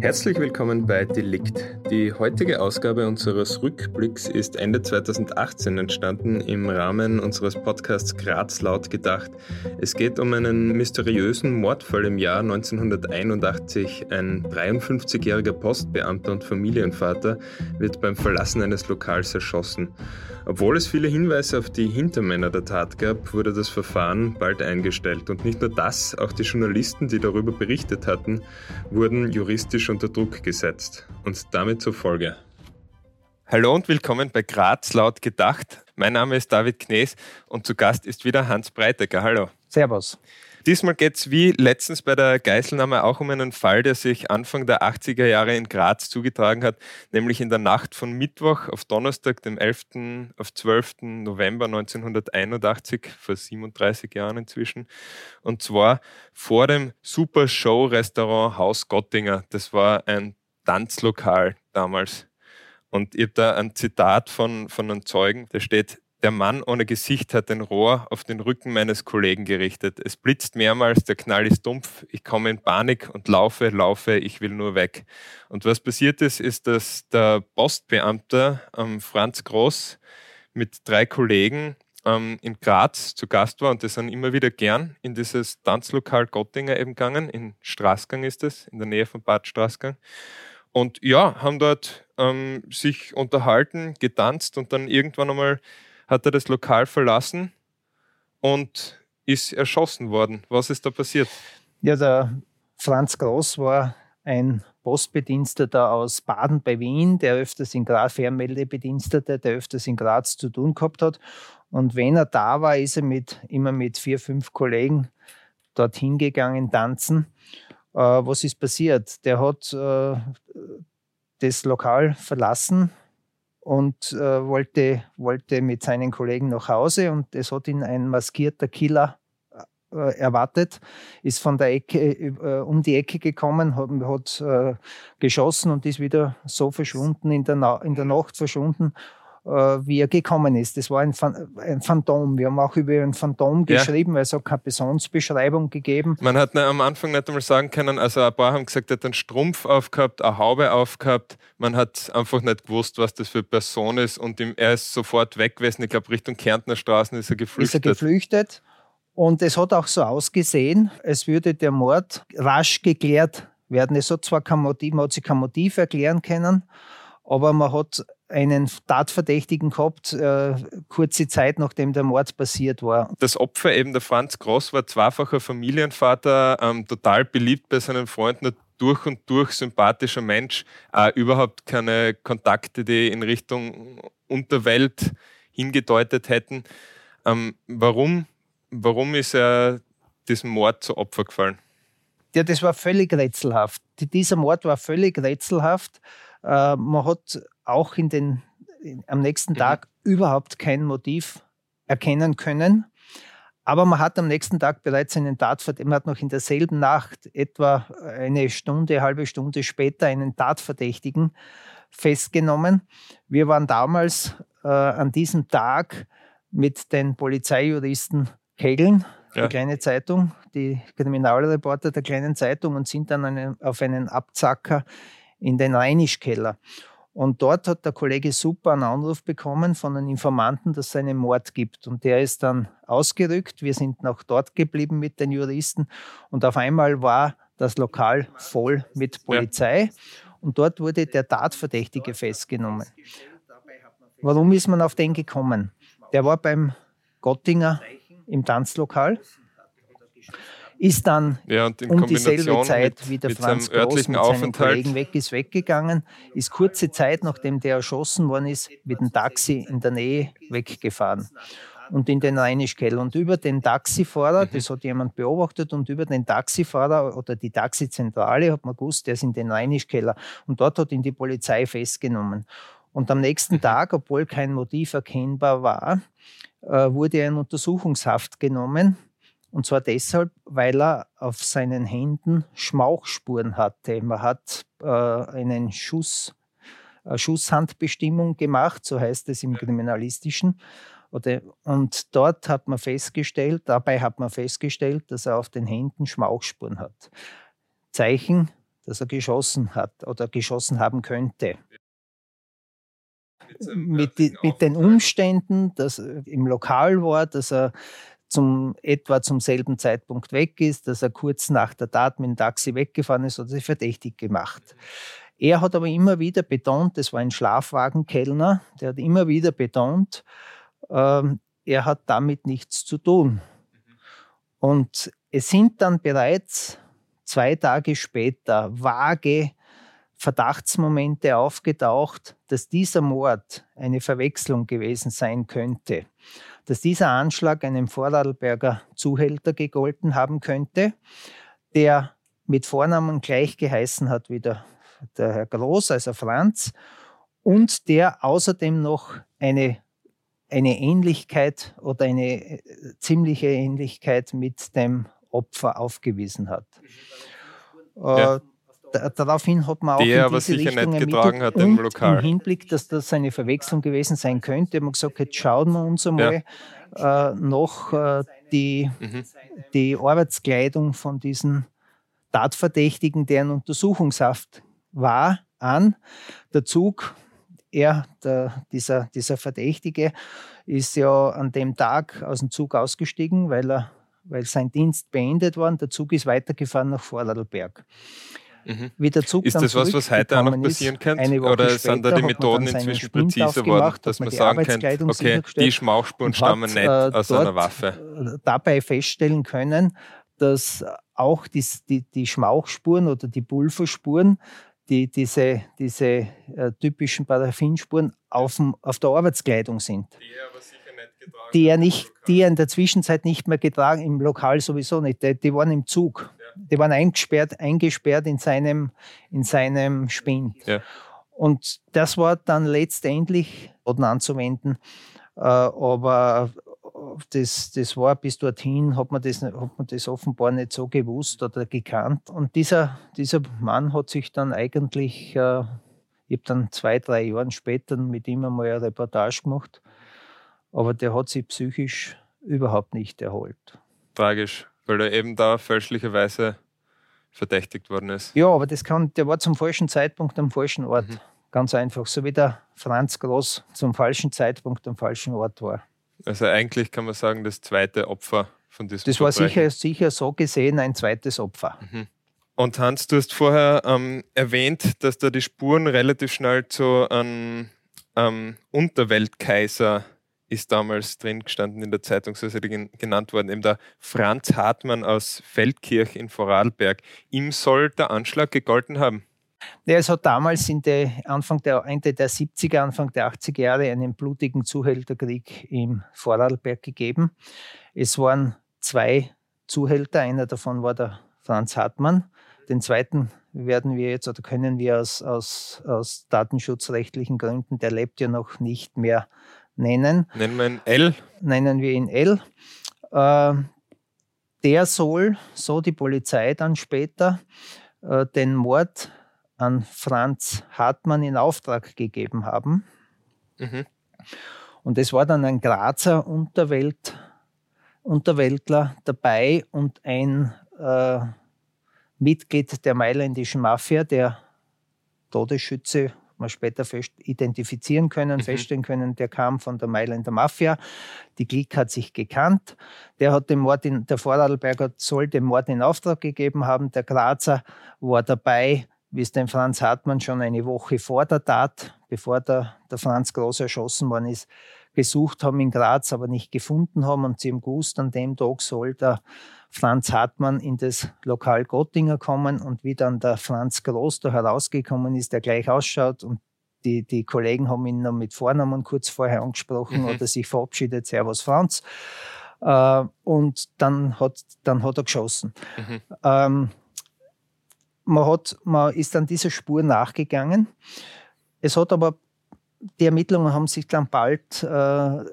Herzlich willkommen bei Delikt. Die heutige Ausgabe unseres Rückblicks ist Ende 2018 entstanden im Rahmen unseres Podcasts Graz laut gedacht. Es geht um einen mysteriösen Mordfall im Jahr 1981. Ein 53-jähriger Postbeamter und Familienvater wird beim Verlassen eines Lokals erschossen. Obwohl es viele Hinweise auf die Hintermänner der Tat gab, wurde das Verfahren bald eingestellt. Und nicht nur das, auch die Journalisten, die darüber berichtet hatten, wurden juristisch unter Druck gesetzt. Und damit zur Folge. Hallo und willkommen bei Graz laut gedacht. Mein Name ist David Knees und zu Gast ist wieder Hans Breitecker. Hallo. Servus. Diesmal geht es wie letztens bei der Geiselnahme auch um einen Fall, der sich Anfang der 80er Jahre in Graz zugetragen hat, nämlich in der Nacht von Mittwoch auf Donnerstag, dem 11. auf 12. November 1981, vor 37 Jahren inzwischen. Und zwar vor dem Super Show Restaurant Haus Gottinger. Das war ein Tanzlokal damals. Und ich habe da ein Zitat von, von einem Zeugen, der steht, der Mann ohne Gesicht hat ein Rohr auf den Rücken meines Kollegen gerichtet. Es blitzt mehrmals, der Knall ist dumpf, ich komme in Panik und laufe, laufe, ich will nur weg. Und was passiert ist, ist, dass der Postbeamte ähm, Franz Groß mit drei Kollegen ähm, in Graz zu Gast war und die sind immer wieder gern in dieses Tanzlokal Gottinger eben gegangen. In Straßgang ist es, in der Nähe von Bad Straßgang. Und ja, haben dort ähm, sich unterhalten, getanzt und dann irgendwann einmal hat er das Lokal verlassen und ist erschossen worden. Was ist da passiert? Ja, der Franz Groß war ein Postbediensteter aus Baden bei Wien, der öfters in Graz, Fernmeldebediensteter, der öfters in Graz zu tun gehabt hat. Und wenn er da war, ist er mit, immer mit vier, fünf Kollegen dorthin gegangen, tanzen. Äh, was ist passiert? Der hat äh, das Lokal verlassen, und äh, wollte, wollte mit seinen Kollegen nach Hause und es hat ihn ein maskierter Killer äh, erwartet, ist von der Ecke äh, um die Ecke gekommen, hat, hat äh, geschossen und ist wieder so verschwunden, in der, in der Nacht verschwunden äh, wie er gekommen ist. Das war ein, ein Phantom. Wir haben auch über ein Phantom ja. geschrieben, weil es auch keine Personsbeschreibung gegeben. Man hat am Anfang nicht einmal sagen können, also ein paar haben gesagt, er hat einen Strumpf aufgehabt, eine Haube aufgehabt. Man hat einfach nicht gewusst, was das für eine Person ist und er ist sofort weg gewesen. Ich glaube, Richtung Kärntner Straßen ist er geflüchtet. Ist er geflüchtet. Und es hat auch so ausgesehen, als würde der Mord rasch geklärt werden. Es hat zwar kein Motiv, man hat sich kein Motiv erklären können, aber man hat einen Tatverdächtigen gehabt, äh, kurze Zeit nachdem der Mord passiert war. Das Opfer, eben der Franz Groß, war zweifacher Familienvater, ähm, total beliebt bei seinen Freunden, durch und durch sympathischer Mensch, äh, überhaupt keine Kontakte, die in Richtung Unterwelt hingedeutet hätten. Ähm, warum, warum ist er diesem Mord zu Opfer gefallen? Ja, das war völlig rätselhaft. Dieser Mord war völlig rätselhaft. Äh, man hat auch in den, in, am nächsten mhm. Tag überhaupt kein Motiv erkennen können. Aber man hat am nächsten Tag bereits einen Tatverdächtigen, man hat noch in derselben Nacht, etwa eine Stunde, halbe Stunde später, einen Tatverdächtigen festgenommen. Wir waren damals äh, an diesem Tag mit den Polizeijuristen Kegeln, ja. die kleine Zeitung, die Kriminalreporter der kleinen Zeitung und sind dann eine, auf einen Abzacker in den Rheinischkeller. Und dort hat der Kollege Super einen Anruf bekommen von einem Informanten, dass es einen Mord gibt. Und der ist dann ausgerückt. Wir sind noch dort geblieben mit den Juristen. Und auf einmal war das Lokal voll mit Polizei. Ja. Und dort wurde der Tatverdächtige festgenommen. Warum ist man auf den gekommen? Der war beim Gottinger im Tanzlokal, ist dann Ja, um dieselbe Zeit mit, wie der Franz seinem Groß mit Aufenthalt. Kollegen weg ist, weggegangen, ist kurze Zeit, nachdem der erschossen worden ist, mit dem Taxi in der Nähe weggefahren und in den Rheinischkeller. Und über den Taxifahrer, Mhm. das hat jemand beobachtet, und über den Taxifahrer oder die Taxizentrale hat man gewusst, der ist in den Rheinischkeller. Und dort hat ihn die Polizei festgenommen. Und am nächsten Mhm. Tag, obwohl kein Motiv erkennbar war, äh, wurde er in Untersuchungshaft genommen. Und zwar deshalb, weil er auf seinen Händen Schmauchspuren hatte. Man hat äh, einen Schuss, eine Schusshandbestimmung gemacht, so heißt es im Kriminalistischen. Oder, und dort hat man festgestellt, dabei hat man festgestellt, dass er auf den Händen Schmauchspuren hat. Zeichen, dass er geschossen hat oder geschossen haben könnte mit, die, mit den Umständen, dass er im Lokal war, dass er zum, etwa zum selben Zeitpunkt weg ist, dass er kurz nach der Tat mit dem Taxi weggefahren ist, hat er sich verdächtig gemacht. Er hat aber immer wieder betont, das war ein Schlafwagenkellner, der hat immer wieder betont, ähm, er hat damit nichts zu tun. Und es sind dann bereits zwei Tage später vage Verdachtsmomente aufgetaucht, dass dieser Mord eine Verwechslung gewesen sein könnte, dass dieser Anschlag einem Vorarlberger Zuhälter gegolten haben könnte, der mit Vornamen gleich geheißen hat wie der, der Herr Groß, also Franz, und der außerdem noch eine, eine Ähnlichkeit oder eine äh, ziemliche Ähnlichkeit mit dem Opfer aufgewiesen hat. Ja. Da- Daraufhin hat man auch Der in diese Richtung ermittelt getragen hat im und Lokal. Im Hinblick, dass das eine Verwechslung gewesen sein könnte, haben wir gesagt, jetzt schauen wir uns einmal äh, noch äh, die, Mhm. die Arbeitskleidung von diesem Tatverdächtigen, der in Untersuchungshaft war, an. Der Zug, er, der, dieser, dieser Verdächtige, ist ja an dem Tag aus dem Zug ausgestiegen, weil, er, weil sein Dienst beendet war. Der Zug ist weitergefahren nach Vorarlberg. Mhm. Wie der Zug Ist das was, was heute auch noch zurückgekommen ist, passieren könnte? eine Woche Oder sind da die hat Methoden inzwischen präziser aufgemacht, worden, hat dass man sagen könnte, Arbeitskleidung okay, die Schmauchspuren und stammen hat, nicht äh, aus einer Waffe? äh, dabei feststellen können, dass auch die, die, die Schmauchspuren oder die Pulverspuren, die, diese, diese äh, typischen Paraffinspuren auf, dem, auf der Arbeitskleidung sind, die er, nicht, die er in der Zwischenzeit nicht mehr getragen, im Lokal sowieso nicht, die, die waren im Zug, die waren eingesperrt, eingesperrt in seinem, in seinem Spind. Ja. Und das war dann letztendlich anzuwenden, äh, aber das, das war bis dorthin, hat man, das, hat man das offenbar nicht so gewusst oder gekannt. Und dieser, dieser Mann hat sich dann eigentlich, äh, ich habe dann zwei, drei Jahre später mit ihm einmal eine Reportage gemacht, aber der hat sich psychisch überhaupt nicht erholt. Tragisch, weil er eben da fälschlicherweise verdächtigt worden ist. Ja, aber das kann, der war zum falschen Zeitpunkt am falschen Ort. Mhm. Ganz einfach, so wie der Franz Groß zum falschen Zeitpunkt am falschen Ort war. Also eigentlich kann man sagen, das zweite Opfer von diesem Das war sicher, sicher so gesehen ein zweites Opfer. Und Hans, du hast vorher ähm, erwähnt, dass da die Spuren relativ schnell zu einem ähm, Unterweltkaiser ist damals drin gestanden in der Zeitung, so ist er gen- genannt worden, eben der Franz Hartmann aus Feldkirch in Vorarlberg. Ihm soll der Anschlag gegolten haben. Ja, es hat damals in der Anfang der, Ende der 70er, Anfang der 80er Jahre einen blutigen Zuhälterkrieg im Vorarlberg gegeben. Es waren zwei Zuhälter, einer davon war der Franz Hartmann. Den zweiten werden wir jetzt oder können wir aus, aus, aus datenschutzrechtlichen Gründen, der lebt ja noch nicht mehr, nennen. Nennen wir ihn L. nennen wir ihn L. Äh, der soll, so die Polizei dann später, äh, den Mord an Franz Hartmann in Auftrag gegeben haben. Mhm. Und es war dann ein Grazer Unterwelt, Unterweltler dabei und ein äh, Mitglied der mailändischen Mafia, der Todesschütze, man später fest identifizieren können, Mhm. feststellen können, der kam von der Mailänder Mafia. Die Klick hat sich gekannt. Der hat den Mord in, der Vorarlberger soll den Mord in Auftrag gegeben haben. Der Grazer war dabei, wie es den Franz Hartmann schon eine Woche vor der Tat, bevor der, der Franz Groß erschossen worden ist, gesucht haben in Graz, aber nicht gefunden haben. Und sie im gewusst, an dem Tag soll der Franz Hartmann in das Lokal Gottinger kommen. Und wie dann der Franz Groß da herausgekommen ist, der gleich ausschaut und die, die Kollegen haben ihn noch mit Vornamen kurz vorher angesprochen mhm. oder sich verabschiedet, Servus Franz. Äh, und dann hat, dann hat er geschossen. Mhm. Ähm, man, hat, man ist dann dieser Spur nachgegangen. Es hat aber, die Ermittlungen haben sich dann bald äh,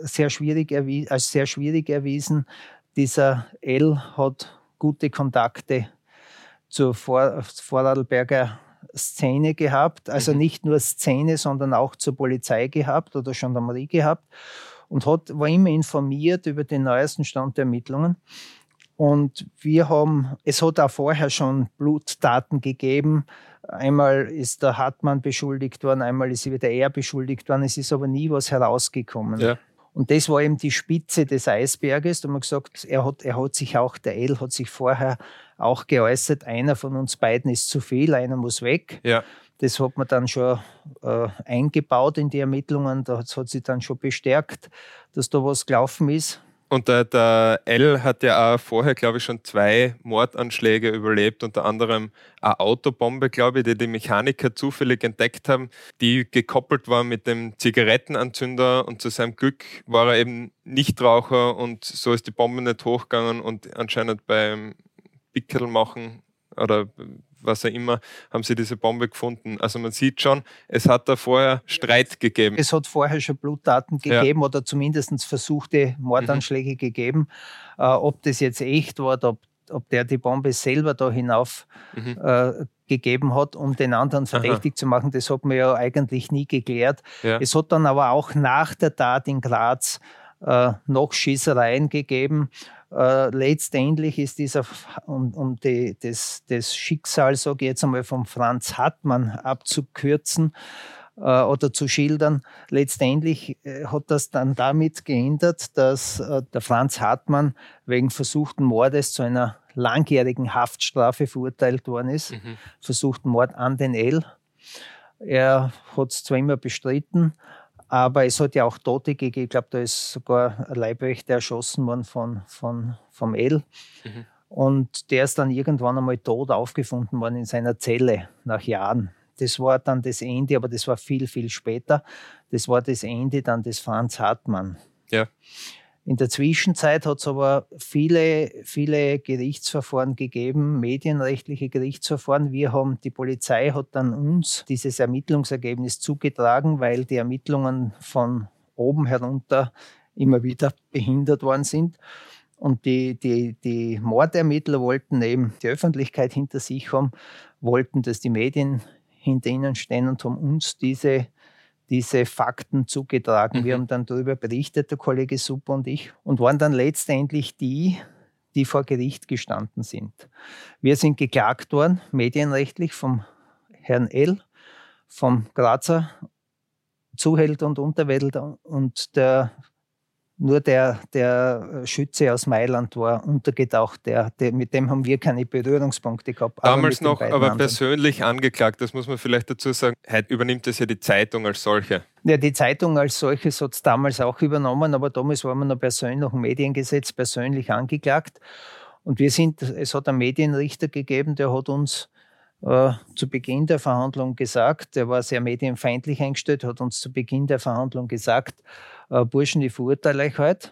sehr schwierig als sehr schwierig erwiesen. Dieser L hat gute Kontakte zur Vor Vorarlberger Szene gehabt, also mhm. nicht nur Szene, sondern auch zur Polizei gehabt oder Gendarmerie gehabt und hat, war immer informiert über den neuesten Stand der Ermittlungen. Und wir haben, es hat auch vorher schon Blutdaten gegeben. Einmal ist der Hartmann beschuldigt worden, einmal ist wieder er beschuldigt worden. Es ist aber nie was herausgekommen. Ja. Und das war eben die Spitze des Eisberges. Da haben wir gesagt, er hat, er hat sich auch, der El hat sich vorher auch geäußert, einer von uns beiden ist zu viel, einer muss weg. Ja. Das hat man dann schon äh, eingebaut in die Ermittlungen. Das hat sich dann schon bestärkt, dass da was gelaufen ist. Und der, der L hat ja auch vorher, glaube ich, schon zwei Mordanschläge überlebt, unter anderem eine Autobombe, glaube ich, die die Mechaniker zufällig entdeckt haben, die gekoppelt war mit dem Zigarettenanzünder und zu seinem Glück war er eben Nichtraucher und so ist die Bombe nicht hochgegangen und anscheinend beim Pickel machen oder was auch immer, haben sie diese Bombe gefunden. Also man sieht schon, es hat da vorher Streit gegeben. Es hat vorher schon Blutdaten gegeben ja. oder zumindest versuchte Mordanschläge mhm. gegeben. Äh, ob das jetzt echt war, ob, ob der die Bombe selber da hinauf mhm. äh, gegeben hat, um den anderen verdächtig Aha. zu machen, das hat man ja eigentlich nie geklärt. Ja. Es hat dann aber auch nach der Tat in Graz äh, noch Schießereien gegeben äh, letztendlich ist dieser, um, um die, das, das Schicksal, sage ich jetzt einmal, von Franz Hartmann abzukürzen äh, oder zu schildern, letztendlich äh, hat das dann damit geändert, dass äh, der Franz Hartmann wegen versuchten Mordes zu einer langjährigen Haftstrafe verurteilt worden ist. Mhm. Versuchten Mord an den L. Er hat es zwar immer bestritten, aber es hat ja auch Tote gegeben. Ich glaube, da ist sogar ein Leibwächter erschossen worden von, von, vom El. Mhm. Und der ist dann irgendwann einmal tot aufgefunden worden in seiner Zelle nach Jahren. Das war dann das Ende, aber das war viel, viel später. Das war das Ende dann des Franz Hartmann. Ja. In der Zwischenzeit hat es aber viele, viele Gerichtsverfahren gegeben, medienrechtliche Gerichtsverfahren. Wir haben, die Polizei hat dann uns dieses Ermittlungsergebnis zugetragen, weil die Ermittlungen von oben herunter immer wieder behindert worden sind. Und die, die, die Mordermittler wollten eben die Öffentlichkeit hinter sich haben, wollten, dass die Medien hinter ihnen stehen und haben uns diese diese Fakten zugetragen. Mhm. Wir haben dann darüber berichtet, der Kollege Super und ich, und waren dann letztendlich die, die vor Gericht gestanden sind. Wir sind geklagt worden, medienrechtlich vom Herrn L., vom Grazer Zuhälter und Unterwälder und der nur der, der Schütze aus Mailand war untergetaucht. Der, der, mit dem haben wir keine Berührungspunkte gehabt. Damals noch, aber anderen. persönlich angeklagt, das muss man vielleicht dazu sagen. Heute übernimmt das ja die Zeitung als solche. Ja, die Zeitung als solches hat es damals auch übernommen, aber damals war man noch persönlich nach dem Mediengesetz persönlich angeklagt. Und wir sind, es hat einen Medienrichter gegeben, der hat uns äh, zu Beginn der Verhandlung gesagt, der war sehr medienfeindlich eingestellt, hat uns zu Beginn der Verhandlung gesagt, äh, Burschen, ich verurteile euch heute.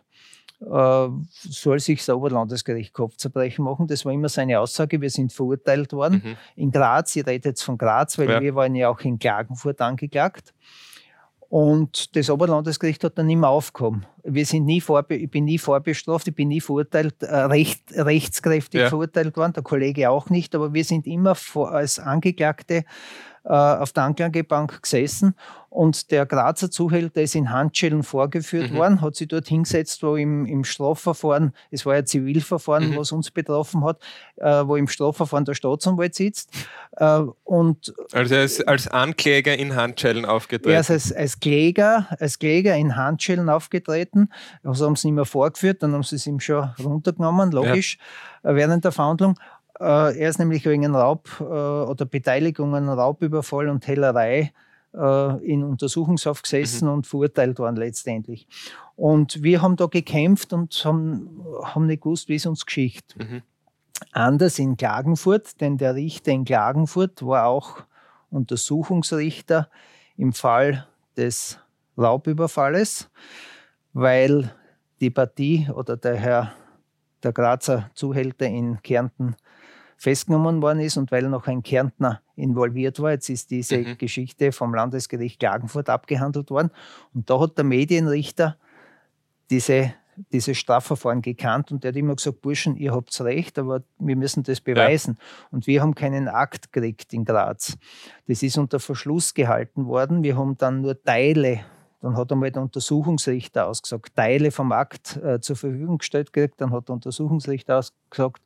Äh, soll sich das Oberlandesgericht Kopfzerbrechen machen. Das war immer seine Aussage. Wir sind verurteilt worden. Mhm. In Graz, ihr redet jetzt von Graz, weil ja. wir waren ja auch in Klagenfurt angeklagt. Und das Oberlandesgericht hat dann immer aufgehoben. Wir sind nie vorbe ich bin nie vorbestraft, ich bin nie verurteilt, äh, recht, rechtskräftig ja. verurteilt worden, der Kollege auch nicht, aber wir sind immer vor, als Angeklagte auf der Anklagebank gesessen und der Grazer Zuhälter ist in Handschellen vorgeführt mhm. worden, hat sich dort hingesetzt, wo im, im Strafverfahren, es war ja Zivilverfahren, mhm. was uns betroffen hat, äh, wo im Strafverfahren der Staatsanwalt sitzt. Äh, und also er ist als Ankläger in Handschellen aufgetreten? Er ist als, als, Kläger, als Kläger in Handschellen aufgetreten. Also haben sie nicht mehr vorgeführt, dann haben sie es ihm schon runtergenommen, logisch, ja. Äh, während der Verhandlung. Äh, er ist nämlich wegen Raub äh, oder Beteiligung an Raubüberfall und Hellerei äh, in Untersuchungshaft gesessen mhm. und verurteilt worden letztendlich. Und wir haben da gekämpft und haben, haben nicht gewusst, wie es uns geschieht. Mhm. Anders in Klagenfurt, denn der Richter in Klagenfurt war auch Untersuchungsrichter im Fall des Raubüberfalles, weil die Partie oder der Herr, der Grazer Zuhälter in Kärnten festgenommen worden ist und weil noch ein Kärntner involviert war. Jetzt ist diese mhm. Geschichte vom Landesgericht Klagenfurt abgehandelt worden. Und da hat der Medienrichter diese, dieses Strafverfahren gekannt und der hat immer gesagt, Burschen, ihr habt recht, aber wir müssen das beweisen. Ja. Und wir haben keinen Akt gekriegt in Graz. Das ist unter Verschluss gehalten worden. Wir haben dann nur Teile dann hat einmal der Untersuchungsrichter ausgesagt, Teile vom Akt äh, zur Verfügung gestellt gekriegt. Dann hat der Untersuchungsrichter ausgesagt,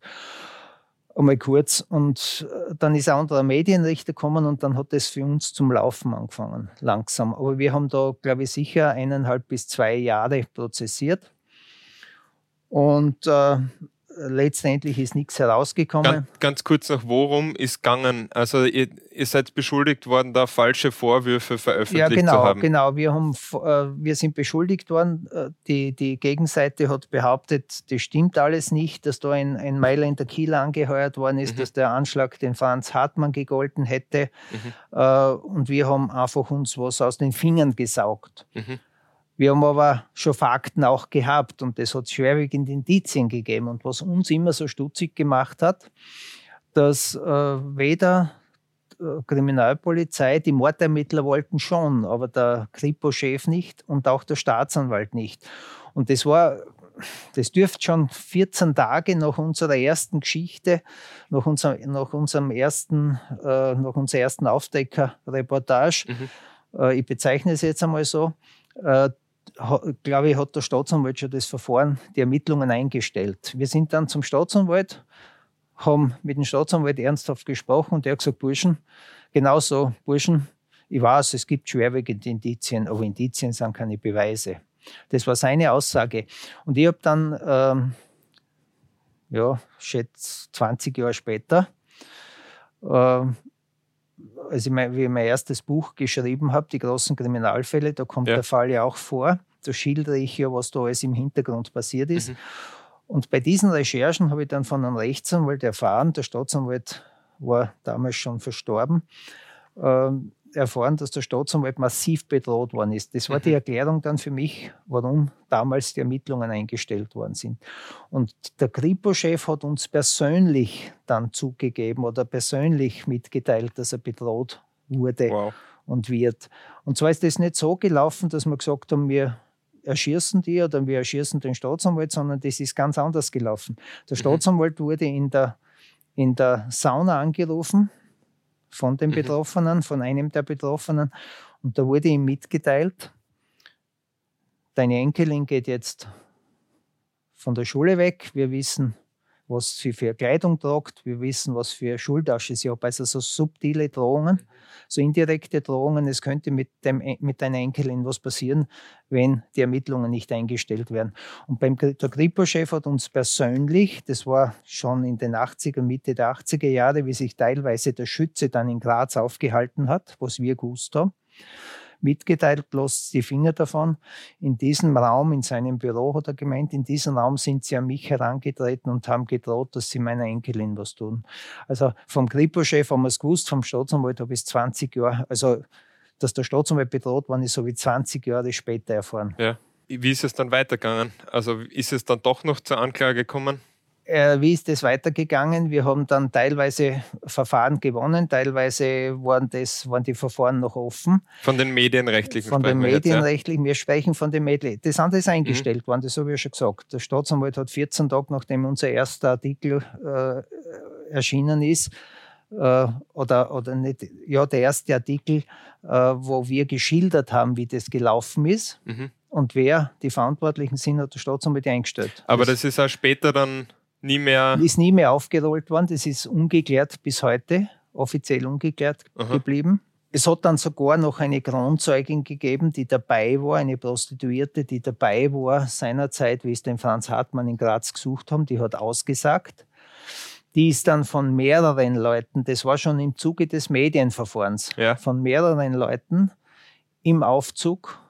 einmal kurz. Und äh, dann ist ein anderer Medienrichter gekommen und dann hat das für uns zum Laufen angefangen, langsam. Aber wir haben da, glaube ich, sicher eineinhalb bis zwei Jahre prozessiert. Und äh, letztendlich ist nichts herausgekommen. Ganz, ganz, kurz noch, worum ist gegangen? Also ihr, ihr, seid beschuldigt worden, da falsche Vorwürfe veröffentlicht ja, genau, zu haben. Genau, wir, haben, äh, wir sind beschuldigt worden. Äh, die, die Gegenseite hat behauptet, das stimmt alles nicht, dass da ein, ein Mailänder Kiel angeheuert worden ist, mhm. dass der Anschlag den Franz Hartmann gegolten hätte. Mhm. Äh, und wir haben einfach uns was aus den Fingern gesaugt. Mhm. Wir haben aber schon Fakten auch gehabt und es hat schwerwiegende Indizien gegeben. Und was uns immer so stutzig gemacht hat, dass äh, weder äh, Kriminalpolizei, die Mordermittler wollten schon, aber der Kripo-Chef nicht und auch der Staatsanwalt nicht. Und das war, das dürfte schon 14 Tage nach unserer ersten Geschichte, nach, unser, nach unserem ersten, äh, nach unserer ersten Aufdecker-Reportage, mhm. äh, ich bezeichne es jetzt einmal so, äh, glaube ich, hat der Staatsanwalt schon das Verfahren, die Ermittlungen eingestellt. Wir sind dann zum Staatsanwalt, haben mit dem Staatsanwalt ernsthaft gesprochen und der hat gesagt, Burschen, genau so, Burschen, ich weiß, es gibt schwerwiegende Indizien, aber Indizien sind keine Beweise. Das war seine Aussage. Und ich habe dann, ähm, ja, schätze 20 Jahre später, äh, als ich mein, wie ich mein erstes Buch geschrieben habe, die großen Kriminalfälle, da kommt ja. der Fall ja auch vor. Da schildere ich ja, was da alles im Hintergrund passiert ist. Mhm. Und bei diesen Recherchen habe ich dann von einem Rechtsanwalt erfahren, der Staatsanwalt war damals schon verstorben, ähm, erfahren, dass der Staatsanwalt massiv bedroht worden ist. Das war mhm. die Erklärung dann für mich, warum damals die Ermittlungen eingestellt worden sind. Und der Kripo-Chef hat uns persönlich dann zugegeben oder persönlich mitgeteilt, dass er bedroht wurde wow. und wird. Und zwar ist das nicht so gelaufen, dass wir gesagt haben, wir erschießen die oder wir erschießen den Staatsanwalt, sondern das ist ganz anders gelaufen. Der mhm. Staatsanwalt wurde in der, in der Sauna angerufen von den mhm. Betroffenen, von einem der Betroffenen. Und da wurde ihm mitgeteilt, deine Enkelin geht jetzt von der Schule weg. Wir wissen, was sie für Kleidung tragt. Wir wissen, was für Schultasche sie hat. Also so subtile Drohungen, so indirekte Drohungen. Es könnte mit, dem, mit deiner Enkelin was passieren, wenn die Ermittlungen nicht eingestellt werden. Und beim, der Kripo-Chef hat uns persönlich, das war schon in den 80er, Mitte der 80er Jahre, wie sich teilweise der Schütze dann in Graz aufgehalten hat, was wir gewusst haben, mitgeteilt, bloß die Finger davon. In diesem Raum, in seinem Büro hat er gemeint, in diesem Raum sind sie an mich herangetreten und haben gedroht, dass sie meiner Enkelin was tun. Also vom Kripo-Chef haben wir es gewusst, vom Staatsanwalt habe ich es 20 Jahre, also dass der Staatsanwalt bedroht worden ist, so wie 20 Jahre später erfahren. Ja. Wie ist es dann weitergegangen? Also ist es dann doch noch zur Anklage gekommen? Äh, wie ist das weitergegangen? Wir haben dann teilweise Verfahren gewonnen, teilweise waren, das, waren die Verfahren noch offen. Von den medienrechtlichen Von den Medienrechtlichen, wir, sprechen von den Medienrechtlichen. Das andere ist eingestellt mhm. worden, das habe ich ja schon gesagt. Der Staatsanwalt hat 14 Tage, nachdem unser erster Artikel äh, erschienen ist, äh, oder, oder nicht, ja, der erste Artikel, äh, wo wir geschildert haben, wie das gelaufen ist. Mhm. Und wer die Verantwortlichen sind, hat der Staatsanwalt eingestellt. Aber das, das ist auch später dann nie mehr. Ist nie mehr aufgerollt worden. Das ist ungeklärt bis heute, offiziell ungeklärt Aha. geblieben. Es hat dann sogar noch eine Kronzeugin gegeben, die dabei war, eine Prostituierte, die dabei war seinerzeit, wie es den Franz Hartmann in Graz gesucht haben, die hat ausgesagt. die ist dann von mehreren Leuten, das war schon im Zuge des Medienverfahrens, Ja. von mehreren Leuten im Aufzug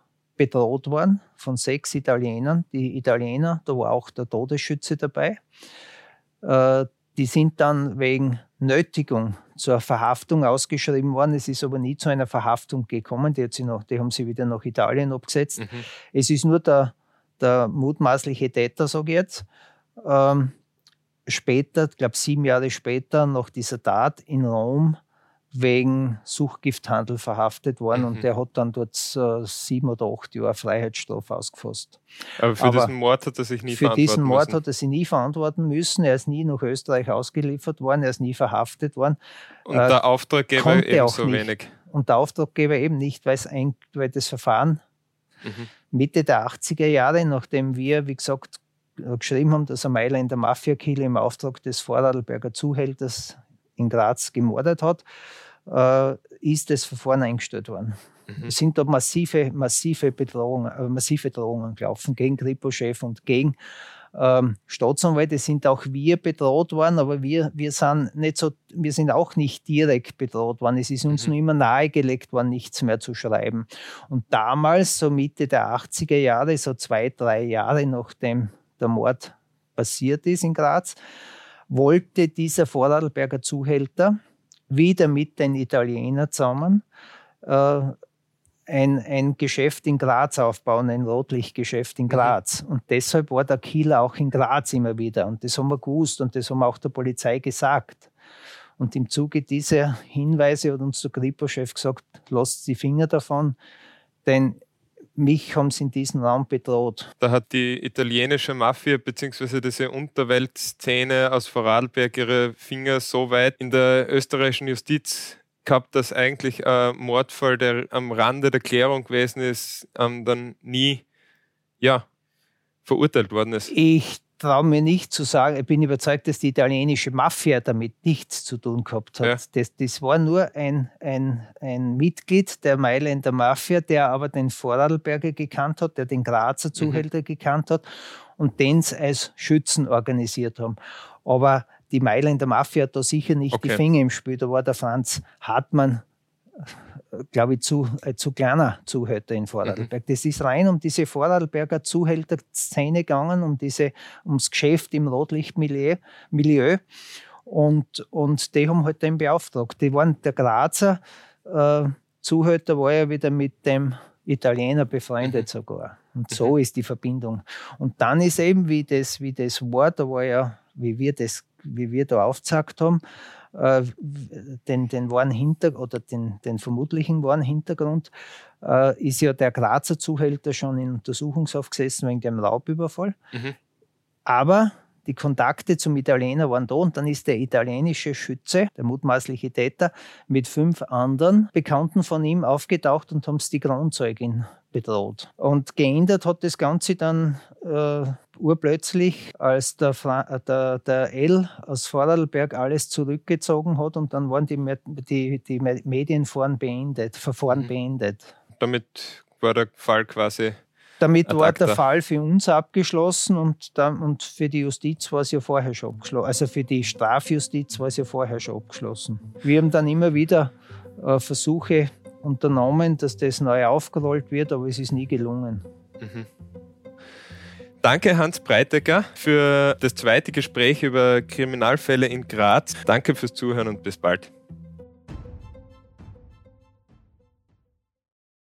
bedroht worden, von sechs Italienern. Die Italiener, da war auch der Todesschütze dabei. Äh, die sind dann wegen Nötigung zur Verhaftung ausgeschrieben worden. Es ist aber nie zu einer Verhaftung gekommen. Die, sie noch, die haben sie wieder nach Italien abgesetzt. Mhm. Es ist nur der, der mutmaßliche Täter, sage ich jetzt, ähm, später, ich glaube sieben Jahre später, nach dieser Tat in Rom wegen Suchgifthandel verhaftet worden Mhm. und der hat dann dort äh, sieben oder acht Jahre Freiheitsstrafe ausgefasst. Aber für Aber diesen Mord hat er sich nie Für verantworten diesen Mord müssen. hat er sich nie verantworten müssen. Er ist nie nach Österreich ausgeliefert worden, er ist nie verhaftet worden Und äh, der Auftraggeber auch ebenso nicht. wenig. und der Auftraggeber eben nicht, weil, es ein, weil das Verfahren Mhm. Mitte der 80er Jahre, nachdem wir, wie gesagt, geschrieben haben, dass er Meiler in der Mafia-Kille im Auftrag des Vorarlberger Zuhälters in Graz gemordet hat, äh, ist das Verfahren eingestellt worden. Mhm. Es sind da massive, massive Bedrohungen, äh, massive Drohungen gelaufen gegen Kripo-Chef und gegen ähm, Staatsanwälte sind auch wir bedroht worden, aber wir, wir sind nicht so, wir sind auch nicht direkt bedroht worden. Es ist uns Mhm. nur immer nahegelegt worden, nichts mehr zu schreiben. Und damals, so Mitte der 80er Jahre, so zwei, drei Jahre nachdem der Mord passiert ist in Graz, wollte dieser Vorarlberger Zuhälter wieder mit den Italienern zusammen äh, ein, ein Geschäft in Graz aufbauen, ein Rotlichtgeschäft in Graz. Und deshalb war der Killer auch in Graz immer wieder. Und das haben wir gewusst und das haben wir auch der Polizei gesagt. Und im Zuge dieser Hinweise hat uns der Kripo-Chef gesagt, lasst die Finger davon, denn mich haben sie in diesem Raum bedroht. Da hat die italienische Mafia bzw. diese Unterweltszene aus Vorarlberg ihre Finger so weit in der österreichischen Justiz gehabt, dass eigentlich ein Mordfall, der am Rande der Klärung gewesen ist, ähm, dann nie ja, verurteilt worden ist. Ich traue mir nicht zu sagen, ich bin überzeugt, dass die italienische Mafia damit nichts zu tun gehabt hat. Ja. Das, das war nur ein, ein, ein Mitglied der Mailänder Mafia, der aber den Vorarlberger gekannt hat, der den Mhm. Grazer Zuhälter gekannt hat und den als Schützen organisiert haben. Aber die Mailänder Mafia hat da sicher nicht Okay. die Finger im Spiel. Da war der Franz Hartmann, glaube ich, zu, äh, zu kleiner Zuhälter in Vorarlberg. Das ist rein um diese Vorarlberger Zuhälter-Szene gegangen, um diese, ums Geschäft im Rotlichtmilieu. Milieu. Und, und die haben halt den beauftragt. Die waren der Grazer äh, Zuhälter war ja wieder mit dem Italiener befreundet sogar. Und so ist die Verbindung. Und dann ist eben, wie das, wie das war, da war ja, wie wir das, wie wir da aufgezeigt haben, äh, den, den wahren Hinter oder den, den vermutlichen wahren Hintergrund äh, ist ja der Grazer Zuhälter schon in Untersuchungshaft gesessen wegen dem Raubüberfall. Mhm. Aber die Kontakte zum Italiener waren da und dann ist der italienische Schütze, der mutmaßliche Täter, mit fünf anderen Bekannten von ihm aufgetaucht und haben die Kronzeugin bedroht. Und geändert hat das Ganze dann äh, urplötzlich, als der, äh, der, der L aus Vorarlberg alles zurückgezogen hat und dann waren die, die, die Me- Medienverfahren beendet, Verfahren Mhm. beendet. Damit war der Fall quasi. Damit war der. Fall für uns abgeschlossen und, dann, und für die Justiz war es ja vorher schon abgeschlossen. Also für die Strafjustiz war es ja vorher schon abgeschlossen. Wir haben dann immer wieder äh, Versuche unternommen, dass das neu aufgerollt wird, aber es ist nie gelungen. Mhm. Danke, Hans Breitegger, für das zweite Gespräch über Kriminalfälle in Graz. Danke fürs Zuhören und bis bald.